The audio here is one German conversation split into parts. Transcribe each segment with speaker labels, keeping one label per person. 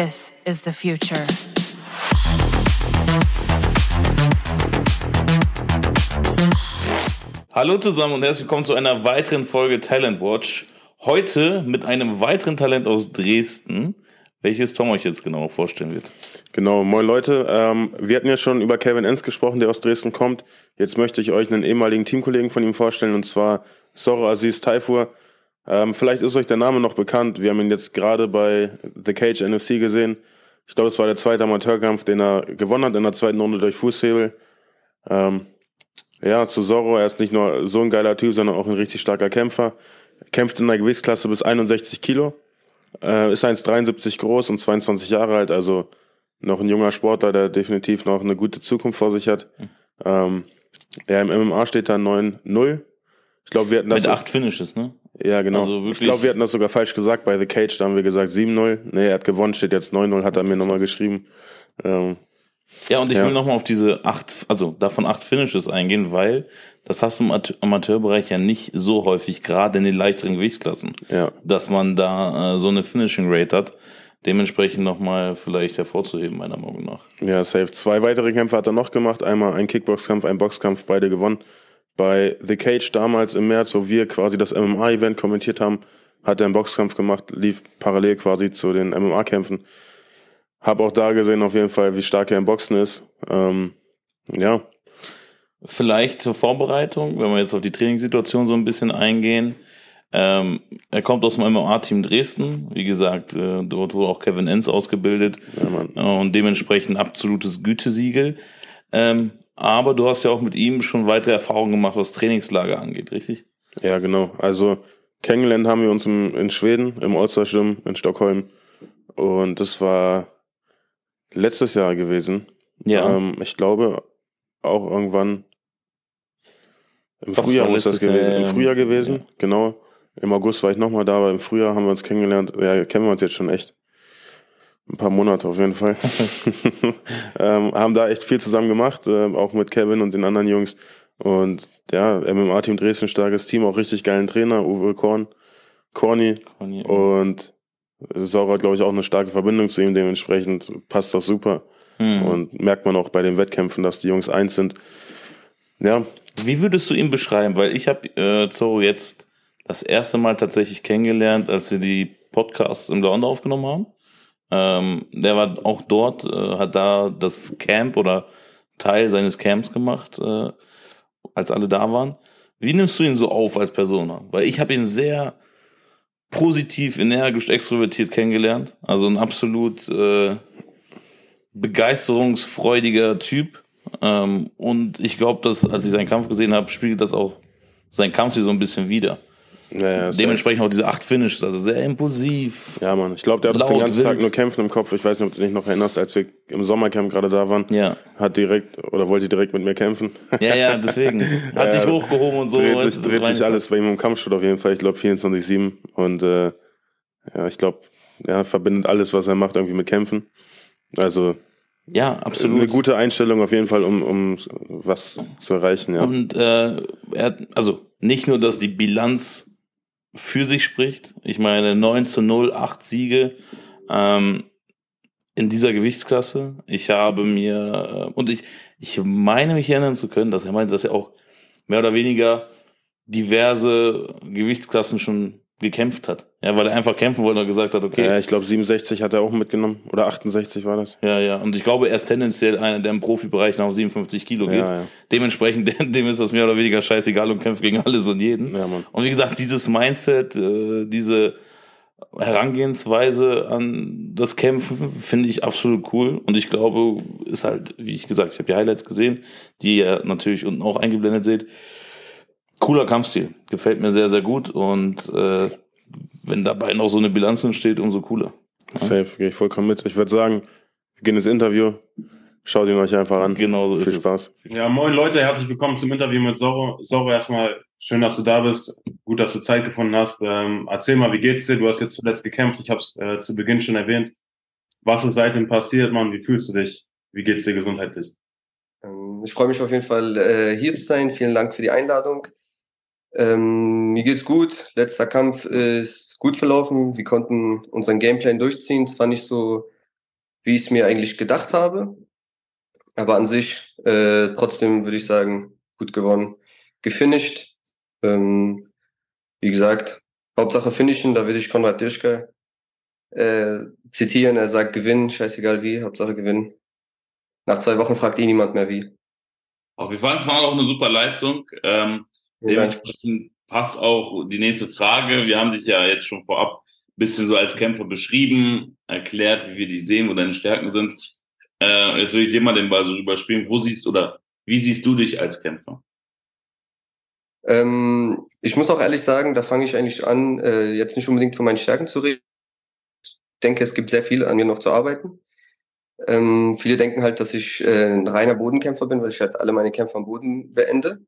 Speaker 1: This is the future.
Speaker 2: Hallo zusammen und herzlich willkommen zu einer weiteren Folge Talent Watch. Heute mit einem weiteren Talent aus Dresden, welches Tom euch jetzt genau vorstellen wird.
Speaker 3: Genau, moin Leute. Ähm, wir hatten ja schon über Kevin Enns gesprochen, der aus Dresden kommt. Jetzt möchte ich euch einen ehemaligen Teamkollegen von ihm vorstellen, und zwar Soro Aziz Taifur. Ähm, vielleicht ist euch der Name noch bekannt. Wir haben ihn jetzt gerade bei The Cage NFC gesehen. Ich glaube, es war der zweite Amateurkampf, den er gewonnen hat in der zweiten Runde durch Fußhebel. Ähm, ja, zu Zorro, er ist nicht nur so ein geiler Typ, sondern auch ein richtig starker Kämpfer. Kämpft in der Gewichtsklasse bis 61 Kilo. Äh, ist 1,73 groß und 22 Jahre alt, also noch ein junger Sportler, der definitiv noch eine gute Zukunft vor sich hat. Mhm. Ähm, ja, im MMA steht da 9-0. Ich glaube, wir hatten das.
Speaker 2: Mit acht Finishes, ne?
Speaker 3: Ja, genau. Also ich glaube, wir hatten das sogar falsch gesagt bei The Cage. Da haben wir gesagt 7-0. Nee, er hat gewonnen, steht jetzt 9-0, hat er mir nochmal geschrieben. Ähm,
Speaker 2: ja, und ich ja. will nochmal auf diese acht, also davon acht Finishes eingehen, weil das hast du im Amateurbereich ja nicht so häufig, gerade in den leichteren Gewichtsklassen,
Speaker 3: ja.
Speaker 2: dass man da äh, so eine Finishing Rate hat. Dementsprechend nochmal vielleicht hervorzuheben, meiner Meinung nach.
Speaker 3: Ja, safe. Zwei weitere Kämpfe hat er noch gemacht. Einmal ein Kickboxkampf, ein Boxkampf, beide gewonnen. Bei The Cage damals im März, wo wir quasi das MMA-Event kommentiert haben, hat er einen Boxkampf gemacht, lief parallel quasi zu den MMA-Kämpfen. Hab auch da gesehen auf jeden Fall, wie stark er im Boxen ist. Ähm, ja.
Speaker 2: Vielleicht zur Vorbereitung, wenn wir jetzt auf die Trainingssituation so ein bisschen eingehen. Ähm, er kommt aus dem MMA-Team Dresden. Wie gesagt, äh, dort wurde auch Kevin Enns ausgebildet. Ja, äh, und dementsprechend absolutes Gütesiegel. Ähm, aber du hast ja auch mit ihm schon weitere Erfahrungen gemacht, was Trainingslager angeht, richtig?
Speaker 3: Ja, genau. Also kennengelernt haben wir uns im, in Schweden, im All-Star-Gym in Stockholm. Und das war letztes Jahr gewesen.
Speaker 2: Ja.
Speaker 3: Ähm, ich glaube auch irgendwann im Doch, Frühjahr muss das gewesen. Jahr, Im Frühjahr gewesen, ja. genau. Im August war ich nochmal da, aber im Frühjahr haben wir uns kennengelernt. Ja, kennen wir uns jetzt schon echt. Ein paar Monate auf jeden Fall. ähm, haben da echt viel zusammen gemacht, äh, auch mit Kevin und den anderen Jungs. Und ja, MMA-Team Dresden, starkes Team, auch richtig geilen Trainer, Uwe Korn, Corny. Corny und Sauer hat, glaube ich, auch eine starke Verbindung zu ihm, dementsprechend passt das super. Hm. Und merkt man auch bei den Wettkämpfen, dass die Jungs eins sind. Ja.
Speaker 2: Wie würdest du ihn beschreiben? Weil ich habe äh, Zorro jetzt das erste Mal tatsächlich kennengelernt, als wir die Podcasts im Launde aufgenommen haben. Ähm, der war auch dort, äh, hat da das Camp oder Teil seines Camps gemacht, äh, als alle da waren. Wie nimmst du ihn so auf als Person? Weil ich habe ihn sehr positiv, energisch, extrovertiert kennengelernt. Also ein absolut äh, begeisterungsfreudiger Typ. Ähm, und ich glaube, dass, als ich seinen Kampf gesehen habe, spiegelt das auch sein Kampf sich so ein bisschen wieder.
Speaker 3: Ja,
Speaker 2: Dementsprechend auch diese acht Finishes, also sehr impulsiv.
Speaker 3: Ja, Mann. Ich glaube, der hat laut, den ganzen wild. Tag nur Kämpfen im Kopf. Ich weiß nicht, ob du dich noch erinnerst, als wir im Sommercamp gerade da waren.
Speaker 2: Ja.
Speaker 3: Hat direkt oder wollte direkt mit mir kämpfen.
Speaker 2: Ja, ja, deswegen. Hat ja, dich hochgehoben und so.
Speaker 3: Dreht sich, dreht sich alles bei ihm im Kampfsport auf jeden Fall. Ich glaube 24-7. Und äh, ja, ich glaube, er verbindet alles, was er macht, irgendwie mit Kämpfen. Also
Speaker 2: ja, absolut.
Speaker 3: Eine gute Einstellung auf jeden Fall, um, um was zu erreichen, ja.
Speaker 2: Und äh, er hat, also nicht nur, dass die Bilanz für sich spricht. Ich meine, 9 zu 0, 8 Siege ähm, in dieser Gewichtsklasse. Ich habe mir, äh, und ich, ich meine mich erinnern zu können, dass er meinte, dass er auch mehr oder weniger diverse Gewichtsklassen schon gekämpft hat. Ja, weil er einfach kämpfen wollte und gesagt hat, okay.
Speaker 3: Ja, ich glaube 67 hat er auch mitgenommen oder 68 war das.
Speaker 2: Ja, ja. Und ich glaube, er ist tendenziell einer, der im Profibereich nach 57 Kilo geht. Ja, ja. Dementsprechend, dem ist das mehr oder weniger scheißegal und kämpft gegen alles und jeden.
Speaker 3: Ja, Mann.
Speaker 2: Und wie gesagt, dieses Mindset, äh, diese Herangehensweise an das Kämpfen finde ich absolut cool. Und ich glaube, ist halt, wie ich gesagt, ich habe die Highlights gesehen, die ihr natürlich unten auch eingeblendet seht cooler Kampfstil. Gefällt mir sehr, sehr gut. Und äh, wenn dabei noch so eine Bilanz entsteht, umso cooler.
Speaker 3: Ja? Safe, gehe ich vollkommen mit. Ich würde sagen, wir gehen ins Interview. Schaut ihn euch einfach an.
Speaker 2: Genau so
Speaker 3: Viel
Speaker 2: ist
Speaker 3: Spaß.
Speaker 2: es.
Speaker 4: Ja, moin Leute, herzlich willkommen zum Interview mit Zorro. Zorro, erstmal schön, dass du da bist. Gut, dass du Zeit gefunden hast. Ähm, erzähl mal, wie geht's dir? Du hast jetzt zuletzt gekämpft. Ich habe es äh, zu Beginn schon erwähnt. Was ist seitdem passiert, Mann? Wie fühlst du dich? Wie geht's dir gesundheitlich?
Speaker 5: Ähm, ich freue mich auf jeden Fall, äh, hier zu sein. Vielen Dank für die Einladung. Ähm, mir geht's gut. Letzter Kampf ist gut verlaufen. Wir konnten unseren Gameplan durchziehen. Es war nicht so wie ich es mir eigentlich gedacht habe. Aber an sich äh, trotzdem würde ich sagen, gut gewonnen. Gefinisht. Ähm, wie gesagt, Hauptsache finishen, da würde ich Konrad Dirschke äh, zitieren. Er sagt gewinnen, scheißegal wie, Hauptsache gewinnen. Nach zwei Wochen fragt eh niemand mehr wie.
Speaker 2: Auf jeden Fall, es war auch eine super Leistung. Ähm, dementsprechend passt auch die nächste Frage. Wir haben dich ja jetzt schon vorab ein bisschen so als Kämpfer beschrieben, erklärt, wie wir dich sehen, wo deine Stärken sind. Äh, jetzt will ich dir mal den Ball so rüberspielen. Wo siehst oder wie siehst du dich als Kämpfer?
Speaker 5: Ähm, ich muss auch ehrlich sagen, da fange ich eigentlich an, äh, jetzt nicht unbedingt von meinen Stärken zu reden. Ich denke, es gibt sehr viel an mir noch zu arbeiten. Ähm, viele denken halt, dass ich äh, ein reiner Bodenkämpfer bin, weil ich halt alle meine Kämpfe am Boden beende.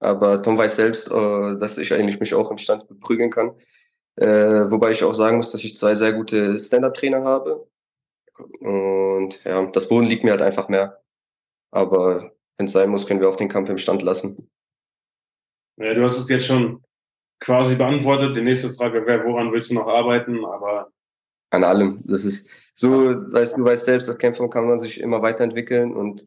Speaker 5: Aber Tom weiß selbst, äh, dass ich eigentlich mich auch im Stand prügeln kann. Äh, wobei ich auch sagen muss, dass ich zwei sehr gute Stand-Up-Trainer habe. Und ja, das Boden liegt mir halt einfach mehr. Aber wenn es sein muss, können wir auch den Kampf im Stand lassen.
Speaker 4: Ja, du hast es jetzt schon quasi beantwortet. Die nächste Frage wäre, woran willst du noch arbeiten? Aber
Speaker 5: an allem. Das ist so, weißt du, weißt selbst, das Kämpfen kann man sich immer weiterentwickeln und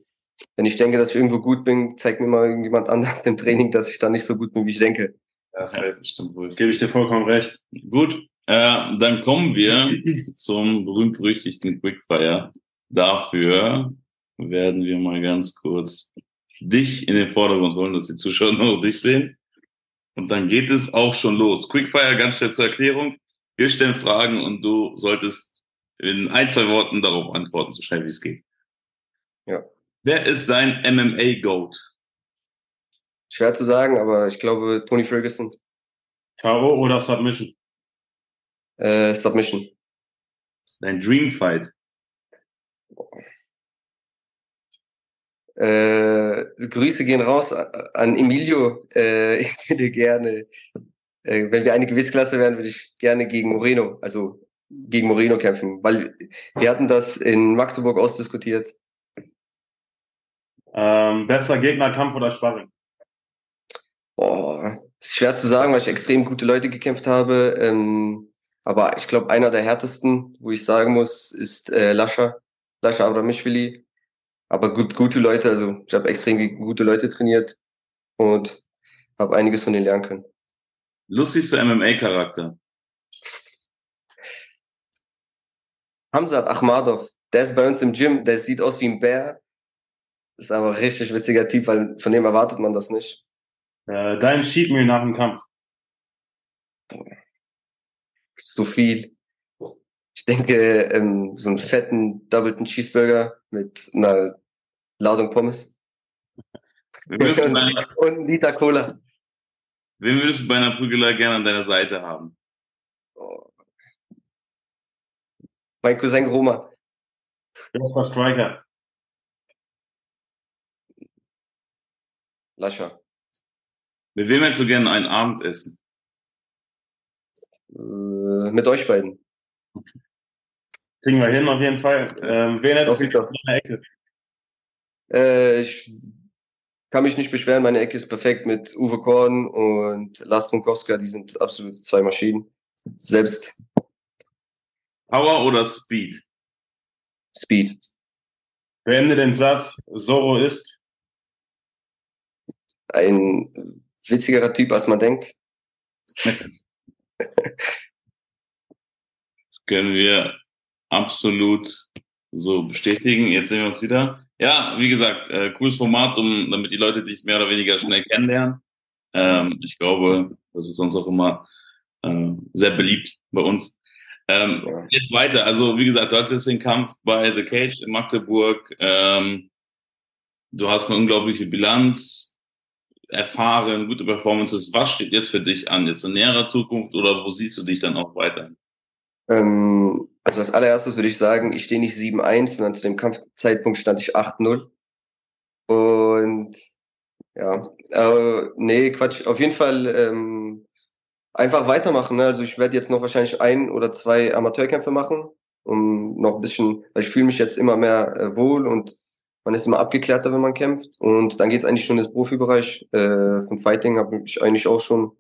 Speaker 5: wenn ich denke, dass ich irgendwo gut bin, zeigt mir mal irgendjemand anderes im Training, dass ich da nicht so gut bin, wie ich denke.
Speaker 4: Ja, das stimmt wohl. Gebe ich dir vollkommen recht.
Speaker 2: Gut, äh, dann kommen wir zum berühmt-berüchtigten Quickfire. Dafür werden wir mal ganz kurz dich in den Vordergrund holen, dass die Zuschauer nur dich sehen. Und dann geht es auch schon los. Quickfire, ganz schnell zur Erklärung. Wir stellen Fragen und du solltest in ein, zwei Worten darauf antworten, so schnell wie es geht.
Speaker 5: Ja.
Speaker 2: Wer ist dein MMA-Goat?
Speaker 5: Schwer zu sagen, aber ich glaube Tony Ferguson.
Speaker 4: K.O. oder Submission?
Speaker 5: Äh, Submission.
Speaker 2: Dein Dream Fight?
Speaker 5: Äh, Grüße gehen raus an Emilio. Äh, ich würde gerne, äh, wenn wir eine Gewichtsklasse wären, würde ich gerne gegen Moreno, also gegen Moreno kämpfen, weil wir hatten das in Magdeburg ausdiskutiert.
Speaker 4: Ähm, besser Gegnerkampf oder Sparring?
Speaker 5: Boah, ist schwer zu sagen, weil ich extrem gute Leute gekämpft habe. Ähm, aber ich glaube, einer der härtesten, wo ich sagen muss, ist äh, Lascha, Lascha Abramishvili. Aber gut, gute Leute, also ich habe extrem gute Leute trainiert und habe einiges von denen lernen können.
Speaker 2: Lustigster MMA-Charakter?
Speaker 5: Hamzat Ahmadov, der ist bei uns im Gym, der sieht aus wie ein Bär. Ist aber ein richtig witziger Typ, weil von dem erwartet man das nicht.
Speaker 4: Äh, dein Cheat Meal nach dem Kampf?
Speaker 5: So viel. Ich denke, ähm, so einen fetten, doubleton Cheeseburger mit einer Ladung Pommes. und, und ein Liter Cola.
Speaker 2: Wen würdest du bei einer Prügelei gerne an deiner Seite haben? Oh.
Speaker 5: Mein Cousin Roma.
Speaker 4: Bester Striker.
Speaker 5: Lascher.
Speaker 2: Mit wem hättest du gerne ein Abendessen?
Speaker 5: Äh, mit euch beiden.
Speaker 4: Kriegen wir hin auf jeden Fall. Ähm, wen hättest du in deiner Ecke?
Speaker 5: Äh, ich kann mich nicht beschweren, meine Ecke ist perfekt mit Uwe Korn und Lars Gronkowska, die sind absolut zwei Maschinen. Selbst.
Speaker 2: Power oder Speed?
Speaker 5: Speed.
Speaker 4: Beende den Satz, Zoro ist
Speaker 5: ein witzigerer Typ, als man denkt.
Speaker 2: das können wir absolut so bestätigen. Jetzt sehen wir uns wieder. Ja, wie gesagt, äh, cooles Format, um, damit die Leute dich mehr oder weniger schnell kennenlernen. Ähm, ich glaube, das ist uns auch immer äh, sehr beliebt bei uns. Ähm, ja. Jetzt weiter. Also, wie gesagt, du hattest den Kampf bei The Cage in Magdeburg. Ähm, du hast eine unglaubliche Bilanz, erfahren, gute Performances. Was steht jetzt für dich an? Jetzt in näherer Zukunft oder wo siehst du dich dann auch weiter?
Speaker 5: Ähm, also als allererstes würde ich sagen, ich stehe nicht 7-1, sondern zu dem Kampfzeitpunkt stand ich 8-0. Und ja, äh, nee, Quatsch. Auf jeden Fall ähm, einfach weitermachen. Ne? Also ich werde jetzt noch wahrscheinlich ein oder zwei Amateurkämpfe machen, um noch ein bisschen, weil ich fühle mich jetzt immer mehr äh, wohl und man ist immer abgeklärter, wenn man kämpft. Und dann geht es eigentlich schon ins Profibereich. Äh, von Fighting habe ich eigentlich auch schon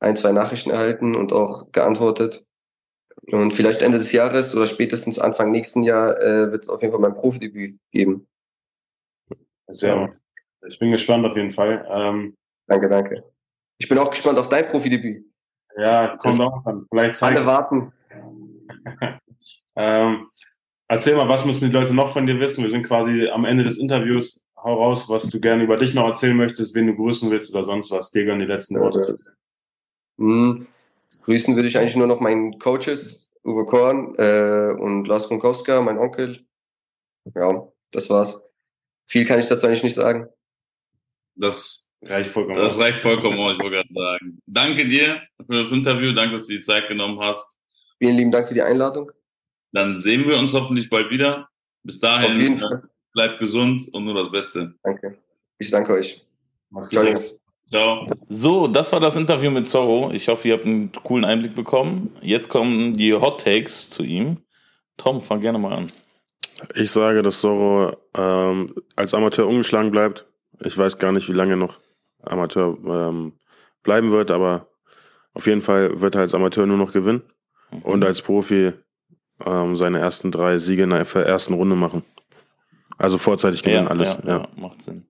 Speaker 5: ein, zwei Nachrichten erhalten und auch geantwortet. Und vielleicht Ende des Jahres oder spätestens Anfang nächsten Jahr äh, wird es auf jeden Fall mein Profidebüt geben.
Speaker 4: Sehr gut. Ich bin gespannt auf jeden Fall. Ähm,
Speaker 5: danke, danke. Ich bin auch gespannt auf dein Profidebüt.
Speaker 4: Ja, kommt auch an. Vielleicht
Speaker 5: Alle warten.
Speaker 4: ähm, erzähl mal, was müssen die Leute noch von dir wissen? Wir sind quasi am Ende des Interviews. Hau raus, was du gerne über dich noch erzählen möchtest, wen du grüßen willst oder sonst was. Dir gerne die letzten Worte.
Speaker 5: Mhm. Grüßen würde ich eigentlich nur noch meinen Coaches, Uwe Korn äh, und Lars Gronkowska, mein Onkel. Ja, das war's. Viel kann ich dazu eigentlich nicht sagen.
Speaker 2: Das reicht vollkommen. Das reicht vollkommen aus, ich wollte gerade sagen. Danke dir für das Interview, danke, dass du die Zeit genommen hast.
Speaker 5: Vielen lieben Dank für die Einladung.
Speaker 2: Dann sehen wir uns hoffentlich bald wieder. Bis dahin,
Speaker 5: Auf jeden Fall.
Speaker 2: bleibt gesund und nur das Beste.
Speaker 5: Danke. Ich danke euch.
Speaker 2: Ciao, Jungs. Ciao. So, das war das Interview mit Zorro. Ich hoffe, ihr habt einen coolen Einblick bekommen. Jetzt kommen die Hot Takes zu ihm. Tom, fang gerne mal an.
Speaker 3: Ich sage, dass Zorro ähm, als Amateur ungeschlagen bleibt. Ich weiß gar nicht, wie lange noch Amateur ähm, bleiben wird, aber auf jeden Fall wird er als Amateur nur noch gewinnen mhm. und als Profi ähm, seine ersten drei Siege in der ersten Runde machen. Also vorzeitig gewinnen ja, alles. Ja, ja.
Speaker 2: macht Sinn.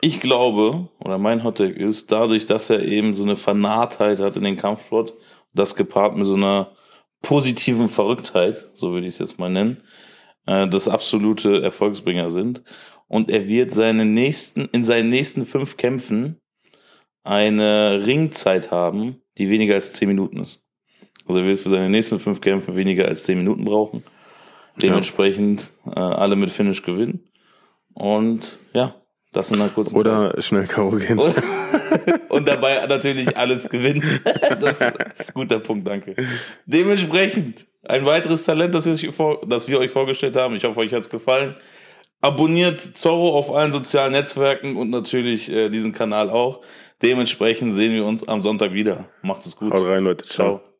Speaker 2: Ich glaube, oder mein Hottag ist, dadurch, dass er eben so eine Vernarrtheit hat in den Kampfsport, das gepaart mit so einer positiven Verrücktheit, so würde ich es jetzt mal nennen, äh, das absolute Erfolgsbringer sind. Und er wird seine nächsten, in seinen nächsten fünf Kämpfen eine Ringzeit haben, die weniger als zehn Minuten ist. Also er wird für seine nächsten fünf Kämpfe weniger als zehn Minuten brauchen. Dementsprechend äh, alle mit Finish gewinnen. Und ja, das in einer kurzen
Speaker 3: Oder Zeit. schnell K.O. gehen.
Speaker 2: Und dabei natürlich alles gewinnen. Das ist ein guter Punkt, danke. Dementsprechend ein weiteres Talent, das wir, vor, das wir euch vorgestellt haben. Ich hoffe, euch hat's gefallen. Abonniert Zorro auf allen sozialen Netzwerken und natürlich äh, diesen Kanal auch. Dementsprechend sehen wir uns am Sonntag wieder. Macht es gut.
Speaker 3: Haut rein, Leute. Ciao. Ciao.